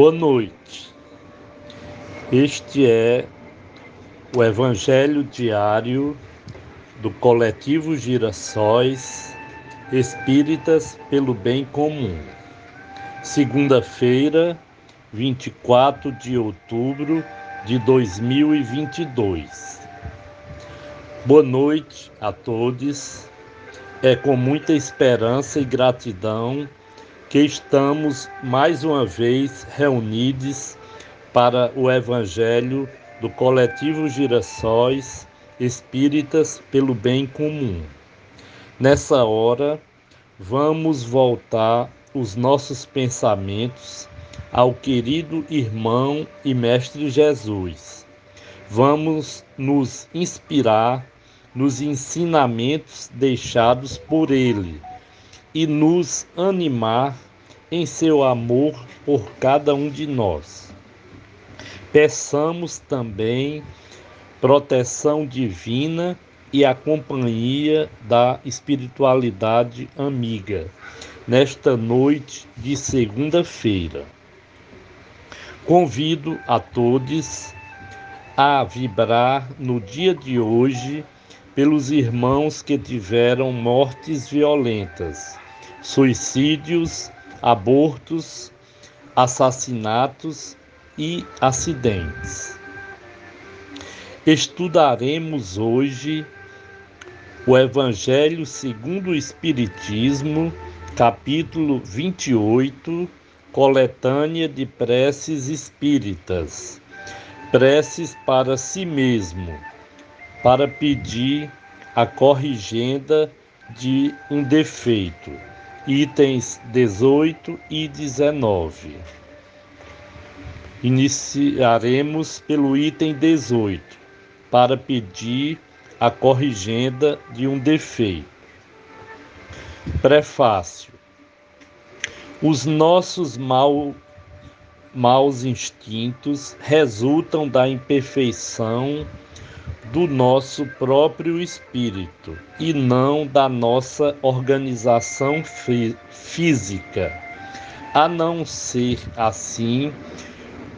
Boa noite. Este é o Evangelho diário do coletivo Girassóis Espíritas pelo Bem Comum. Segunda-feira, 24 de outubro de 2022. Boa noite a todos. É com muita esperança e gratidão que estamos mais uma vez reunidos para o Evangelho do Coletivo Girassóis Espíritas pelo Bem Comum. Nessa hora, vamos voltar os nossos pensamentos ao querido irmão e Mestre Jesus. Vamos nos inspirar nos ensinamentos deixados por ele e nos animar em seu amor por cada um de nós. Peçamos também proteção divina e a companhia da espiritualidade amiga nesta noite de segunda-feira. Convido a todos a vibrar no dia de hoje pelos irmãos que tiveram mortes violentas, suicídios, abortos, assassinatos e acidentes. Estudaremos hoje o Evangelho segundo o Espiritismo, capítulo 28, coletânea de preces espíritas. Preces para si mesmo para pedir a corrigenda de um defeito, itens 18 e 19. Iniciaremos pelo item 18, para pedir a corrigenda de um defeito. Prefácio. Os nossos mal, maus instintos resultam da imperfeição do nosso próprio espírito e não da nossa organização física. A não ser assim,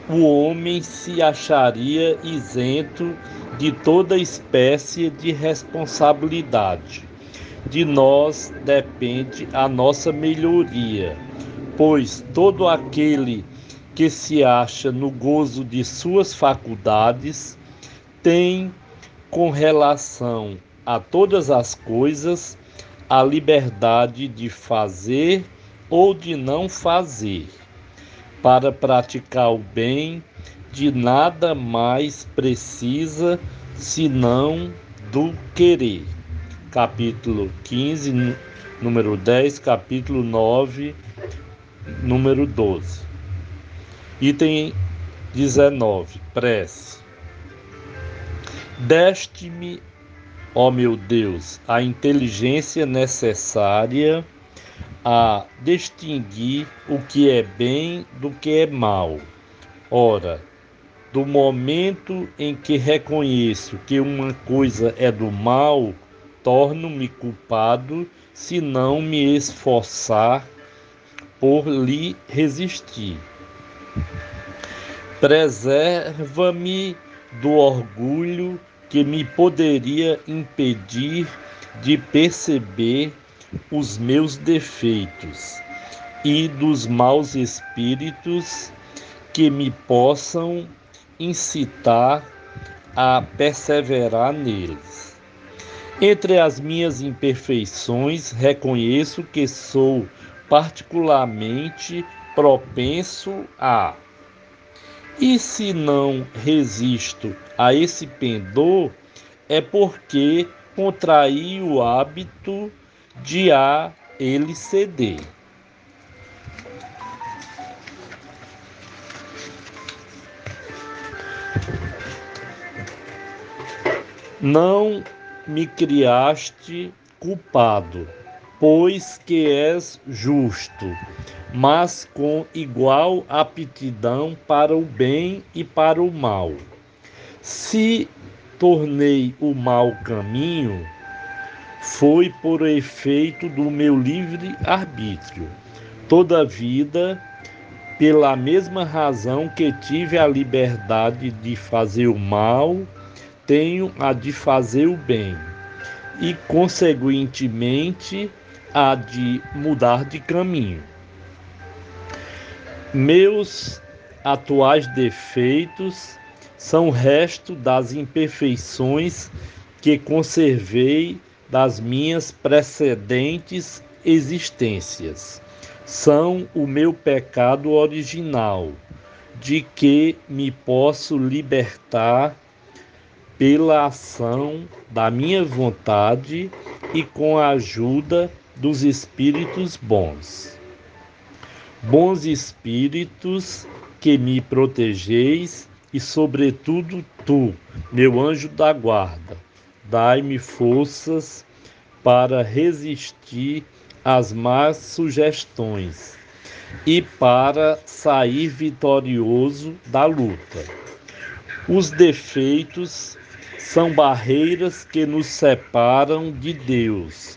o homem se acharia isento de toda espécie de responsabilidade. De nós depende a nossa melhoria, pois todo aquele que se acha no gozo de suas faculdades tem com relação a todas as coisas a liberdade de fazer ou de não fazer. Para praticar o bem, de nada mais precisa senão do querer. Capítulo 15, número 10, capítulo 9, número 12. Item 19, prece. Deste-me, ó meu Deus, a inteligência necessária a distinguir o que é bem do que é mal. Ora, do momento em que reconheço que uma coisa é do mal, torno-me culpado se não me esforçar por lhe resistir. Preserva-me do orgulho que me poderia impedir de perceber os meus defeitos e dos maus espíritos que me possam incitar a perseverar neles. Entre as minhas imperfeições, reconheço que sou particularmente propenso a e se não resisto a esse pendor, é porque contraí o hábito de a ele ceder. Não me criaste culpado, pois que és justo mas com igual aptidão para o bem e para o mal. Se tornei o mau caminho, foi por efeito do meu livre arbítrio. Toda vida pela mesma razão que tive a liberdade de fazer o mal, tenho a de fazer o bem, e, consequentemente, a de mudar de caminho. Meus atuais defeitos são resto das imperfeições que conservei das minhas precedentes existências. São o meu pecado original, de que me posso libertar pela ação da minha vontade e com a ajuda dos espíritos bons. Bons espíritos que me protegeis e, sobretudo, tu, meu anjo da guarda, dai-me forças para resistir às más sugestões e para sair vitorioso da luta. Os defeitos são barreiras que nos separam de Deus,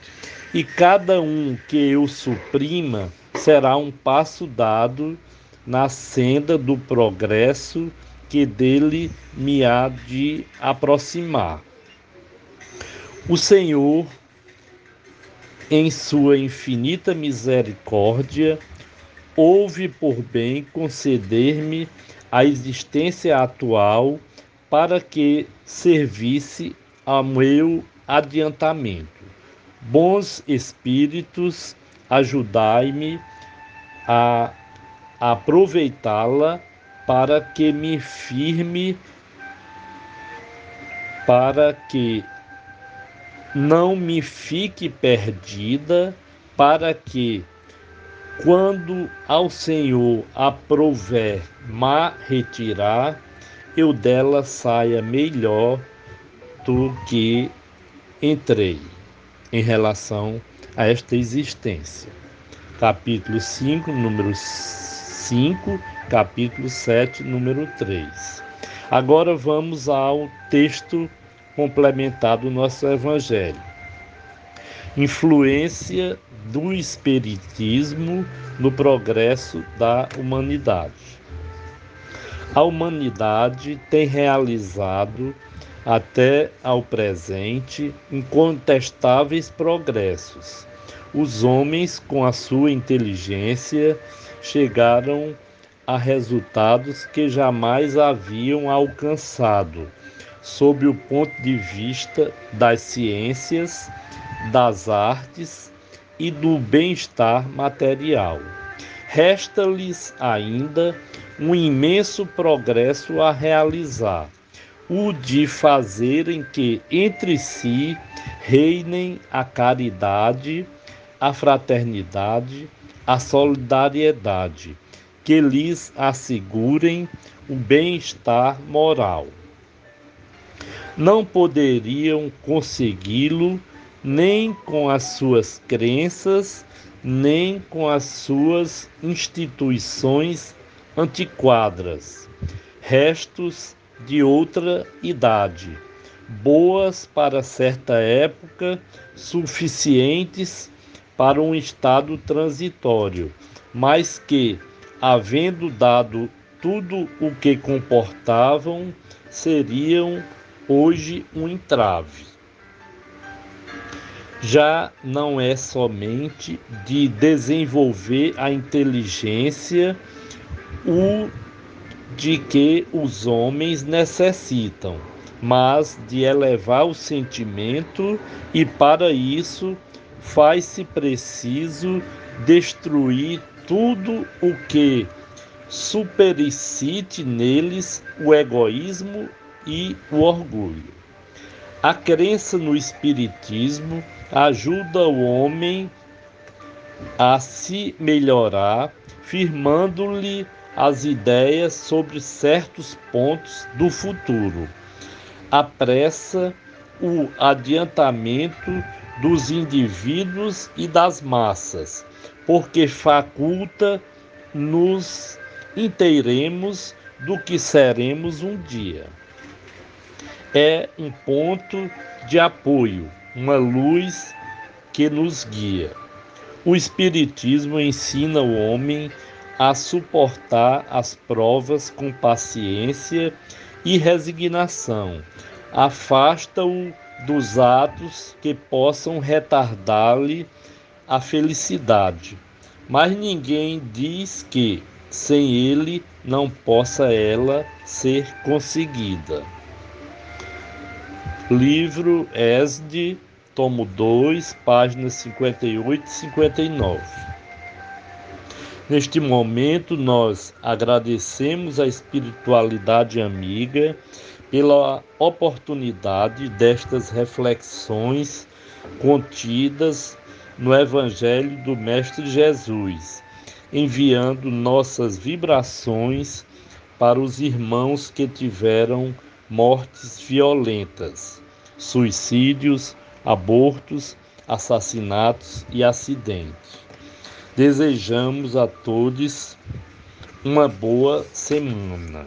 e cada um que eu suprima será um passo dado na senda do progresso que dele me há de aproximar. O Senhor, em sua infinita misericórdia, houve por bem conceder-me a existência atual para que servisse ao meu adiantamento. Bons espíritos, ajudai-me a aproveitá-la para que me firme, para que não me fique perdida, para que, quando ao Senhor aprover ma retirar, eu dela saia melhor do que entrei em relação a esta existência. Capítulo 5, número 5 capítulo 7, número 3. Agora vamos ao texto complementar do nosso Evangelho. Influência do Espiritismo no progresso da humanidade. A humanidade tem realizado até ao presente incontestáveis progressos. Os homens, com a sua inteligência, chegaram a resultados que jamais haviam alcançado, sob o ponto de vista das ciências, das artes e do bem-estar material. Resta-lhes ainda um imenso progresso a realizar, o de fazerem que entre si reinem a caridade, a fraternidade, a solidariedade que lhes assegurem o bem-estar moral. Não poderiam consegui-lo nem com as suas crenças, nem com as suas instituições antiquadas, restos de outra idade, boas para certa época, suficientes para um estado transitório, mas que havendo dado tudo o que comportavam, seriam hoje um entrave. Já não é somente de desenvolver a inteligência o de que os homens necessitam, mas de elevar o sentimento, e para isso faz-se preciso destruir tudo o que supericite neles o egoísmo e o orgulho. A crença no Espiritismo ajuda o homem a se melhorar, firmando-lhe as ideias sobre certos pontos do futuro. Apressa o adiantamento dos indivíduos e das massas, porque faculta nos inteiremos do que seremos um dia. É um ponto de apoio, uma luz que nos guia. O Espiritismo ensina o homem a suportar as provas com paciência e resignação. Afasta-o dos atos que possam retardar-lhe a felicidade. Mas ninguém diz que sem ele não possa ela ser conseguida. Livro Esde, tomo 2, páginas 58 e 59. Neste momento, nós agradecemos a espiritualidade amiga pela oportunidade destas reflexões contidas no Evangelho do Mestre Jesus, enviando nossas vibrações para os irmãos que tiveram mortes violentas, suicídios, abortos, assassinatos e acidentes. Desejamos a todos uma boa semana.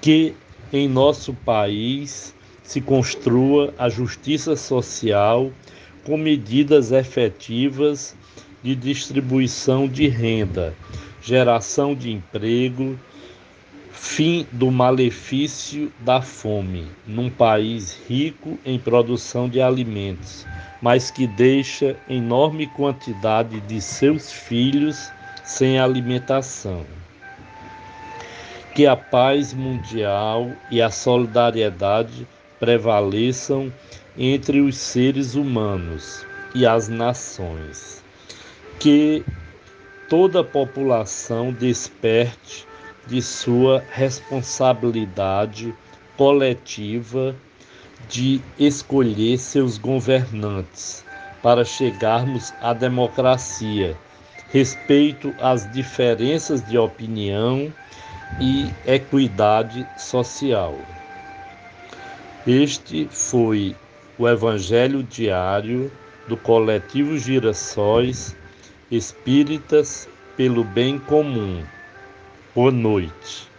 Que em nosso país se construa a justiça social com medidas efetivas de distribuição de renda, geração de emprego, fim do malefício da fome, num país rico em produção de alimentos mas que deixa enorme quantidade de seus filhos sem alimentação. Que a paz mundial e a solidariedade prevaleçam entre os seres humanos e as nações. Que toda população desperte de sua responsabilidade coletiva de escolher seus governantes para chegarmos à democracia, respeito às diferenças de opinião e equidade social. Este foi o Evangelho diário do coletivo Girassóis Espíritas pelo Bem Comum. Boa noite.